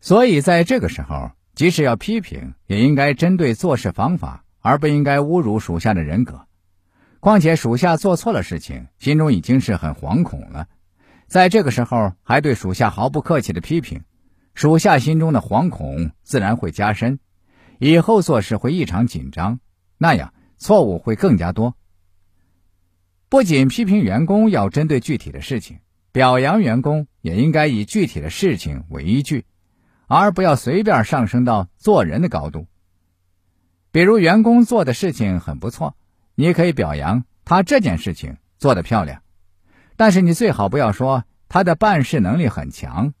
所以在这个时候，即使要批评，也应该针对做事方法，而不应该侮辱属下的人格。况且属下做错了事情，心中已经是很惶恐了，在这个时候还对属下毫不客气的批评，属下心中的惶恐自然会加深，以后做事会异常紧张，那样错误会更加多。不仅批评员工要针对具体的事情，表扬员工也应该以具体的事情为依据，而不要随便上升到做人的高度。比如员工做的事情很不错，你可以表扬他这件事情做得漂亮，但是你最好不要说他的办事能力很强，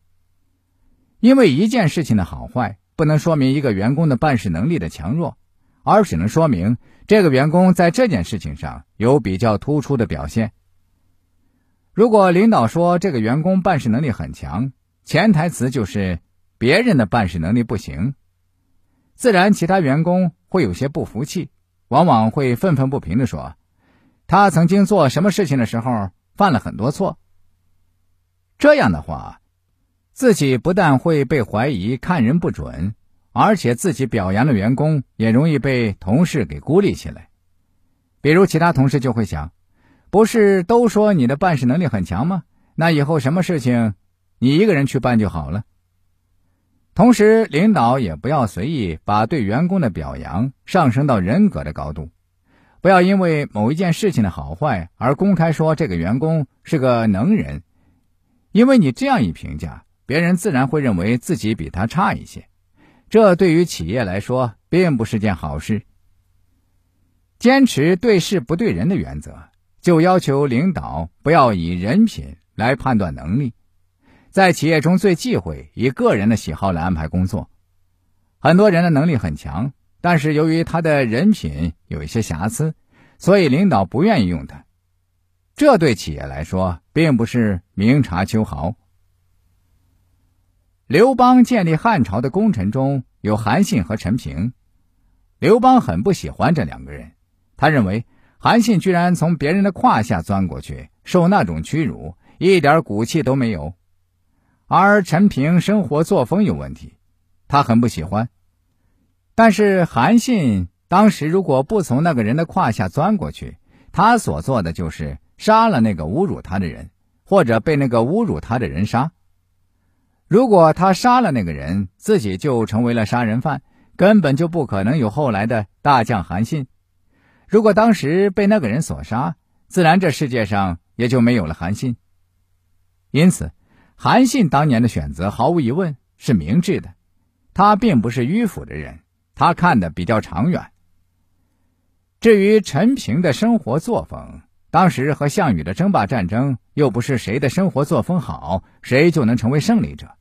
因为一件事情的好坏不能说明一个员工的办事能力的强弱。而只能说明这个员工在这件事情上有比较突出的表现。如果领导说这个员工办事能力很强，潜台词就是别人的办事能力不行，自然其他员工会有些不服气，往往会愤愤不平地说：“他曾经做什么事情的时候犯了很多错。”这样的话，自己不但会被怀疑看人不准。而且自己表扬的员工也容易被同事给孤立起来，比如其他同事就会想：不是都说你的办事能力很强吗？那以后什么事情你一个人去办就好了。同时，领导也不要随意把对员工的表扬上升到人格的高度，不要因为某一件事情的好坏而公开说这个员工是个能人，因为你这样一评价，别人自然会认为自己比他差一些。这对于企业来说并不是件好事。坚持对事不对人的原则，就要求领导不要以人品来判断能力。在企业中最忌讳以个人的喜好来安排工作。很多人的能力很强，但是由于他的人品有一些瑕疵，所以领导不愿意用他。这对企业来说并不是明察秋毫。刘邦建立汉朝的功臣中有韩信和陈平，刘邦很不喜欢这两个人，他认为韩信居然从别人的胯下钻过去，受那种屈辱，一点骨气都没有；而陈平生活作风有问题，他很不喜欢。但是韩信当时如果不从那个人的胯下钻过去，他所做的就是杀了那个侮辱他的人，或者被那个侮辱他的人杀。如果他杀了那个人，自己就成为了杀人犯，根本就不可能有后来的大将韩信。如果当时被那个人所杀，自然这世界上也就没有了韩信。因此，韩信当年的选择毫无疑问是明智的。他并不是迂腐的人，他看得比较长远。至于陈平的生活作风，当时和项羽的争霸战争，又不是谁的生活作风好，谁就能成为胜利者。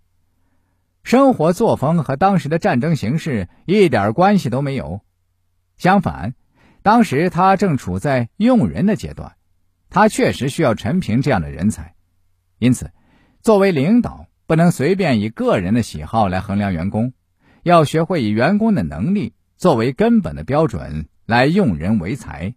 生活作风和当时的战争形势一点关系都没有。相反，当时他正处在用人的阶段，他确实需要陈平这样的人才。因此，作为领导，不能随便以个人的喜好来衡量员工，要学会以员工的能力作为根本的标准来用人为才。